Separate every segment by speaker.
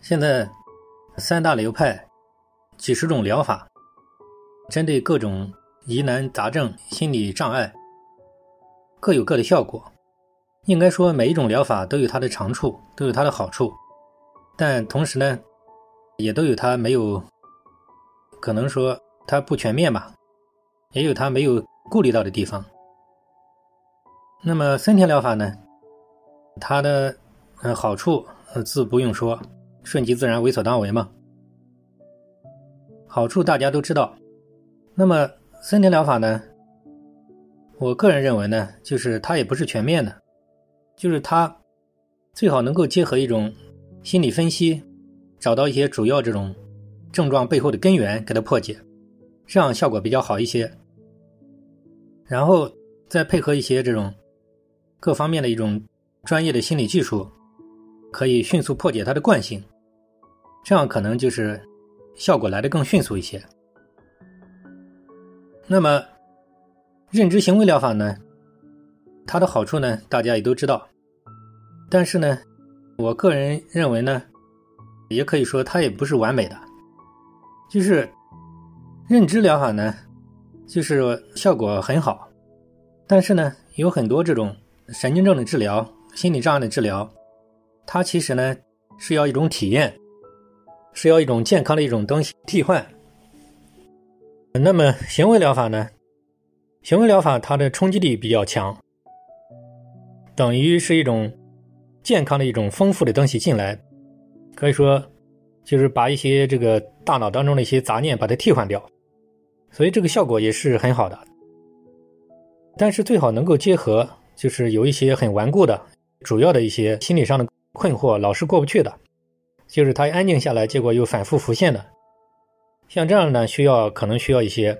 Speaker 1: 现在三大流派，几十种疗法，针对各种疑难杂症、心理障碍，各有各的效果。应该说，每一种疗法都有它的长处，都有它的好处，但同时呢，也都有它没有，可能说它不全面吧，也有它没有顾虑到的地方。那么森田疗法呢，它的呃好处呃自不用说。顺其自然，为所当为嘛。好处大家都知道。那么森田疗法呢？我个人认为呢，就是它也不是全面的，就是它最好能够结合一种心理分析，找到一些主要这种症状背后的根源，给它破解，这样效果比较好一些。然后再配合一些这种各方面的一种专业的心理技术，可以迅速破解它的惯性。这样可能就是效果来的更迅速一些。那么，认知行为疗法呢？它的好处呢，大家也都知道。但是呢，我个人认为呢，也可以说它也不是完美的。就是认知疗法呢，就是效果很好，但是呢，有很多这种神经症的治疗、心理障碍的治疗，它其实呢是要一种体验。是要一种健康的一种东西替换。那么行为疗法呢？行为疗法它的冲击力比较强，等于是一种健康的一种丰富的东西进来，可以说就是把一些这个大脑当中的一些杂念把它替换掉，所以这个效果也是很好的。但是最好能够结合，就是有一些很顽固的、主要的一些心理上的困惑，老是过不去的。就是他安静下来，结果又反复浮现的，像这样呢，需要可能需要一些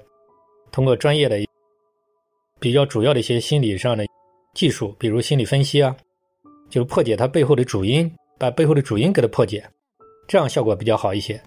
Speaker 1: 通过专业的、比较主要的一些心理上的技术，比如心理分析啊，就破解它背后的主因，把背后的主因给它破解，这样效果比较好一些。